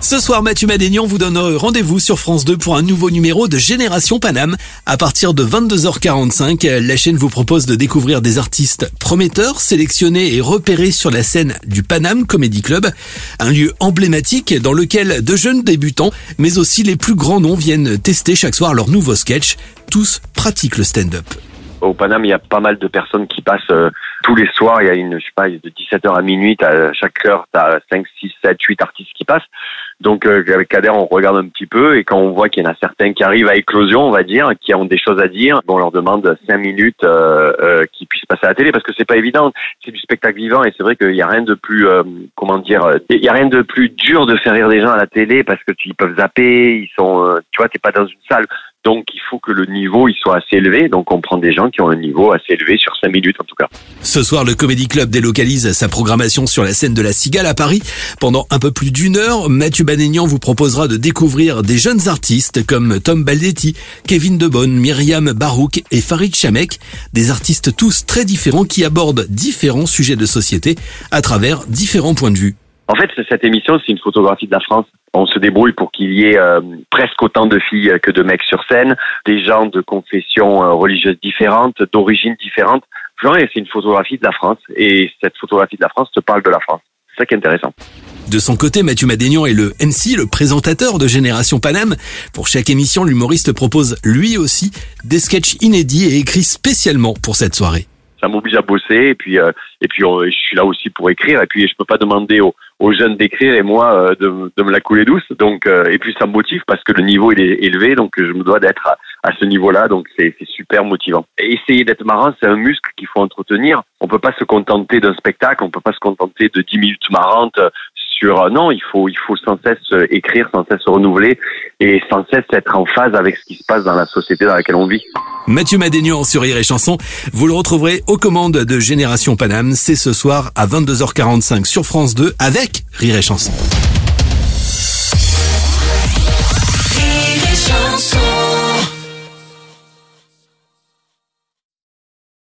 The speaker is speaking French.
Ce soir, Mathieu Madénian vous donne rendez-vous sur France 2 pour un nouveau numéro de Génération Paname. À partir de 22h45, la chaîne vous propose de découvrir des artistes prometteurs, sélectionnés et repérés sur la scène du Paname Comedy Club, un lieu emblématique dans lequel de jeunes débutants, mais aussi les plus grands noms viennent tester chaque soir leur nouveau sketch. Tous pratiquent le stand-up. Au Paname, il y a pas mal de personnes qui passent euh, tous les soirs. Il y a une, je sais pas, de 17h à minuit, à chaque heure, tu as 5, 6, 7, 8 artistes qui passent. Donc euh, avec Kader, on regarde un petit peu et quand on voit qu'il y en a certains qui arrivent à éclosion, on va dire, qui ont des choses à dire, on leur demande 5 minutes euh, euh, qui puissent passer à la télé parce que c'est pas évident. C'est du spectacle vivant et c'est vrai qu'il y a rien de plus, euh, comment dire, il y a rien de plus dur de faire rire des gens à la télé parce que tu, ils peuvent zapper, ils sont, tu vois, t'es pas dans une salle. Donc il faut que le niveau il soit assez élevé. Donc on prend des gens qui ont un niveau assez élevé sur 5 minutes en tout cas. Ce soir, le Comedy Club délocalise sa programmation sur la scène de la Cigale à Paris. Pendant un peu plus d'une heure, Mathieu Banénian vous proposera de découvrir des jeunes artistes comme Tom Baldetti, Kevin Debonne, Myriam Barouk et Farid Chamek. Des artistes tous très différents qui abordent différents sujets de société à travers différents points de vue. En fait, cette émission, c'est une photographie de la France. On se débrouille pour qu'il y ait euh, presque autant de filles que de mecs sur scène, des gens de confessions euh, religieuses différentes, d'origines différentes. C'est une photographie de la France et cette photographie de la France te parle de la France. C'est ça qui est intéressant. De son côté, Mathieu Madénian est le MC, le présentateur de Génération Paname. Pour chaque émission, l'humoriste propose lui aussi des sketchs inédits et écrits spécialement pour cette soirée. Ça m'oblige à bosser et puis euh, et puis euh, je suis là aussi pour écrire et puis je peux pas demander aux, aux jeunes d'écrire et moi euh, de, de, me la couler douce. Donc et puis ça me motive parce que le niveau il est élevé donc je me dois d'être à, ce niveau-là donc c'est super motivant. Essayer d'être marrant c'est un muscle qu'il faut entretenir. On peut pas se contenter d'un spectacle, on peut pas se contenter de 10 minutes marrantes sur non, il faut il faut sans cesse écrire, sans cesse se renouveler et sans cesse être en phase avec ce qui se passe dans la société dans laquelle on vit. Mathieu Madénian sur Rire et Chanson, vous le retrouverez aux commandes de Génération Paname, c'est ce soir à 22h45 sur France 2 avec. Rire et chanson.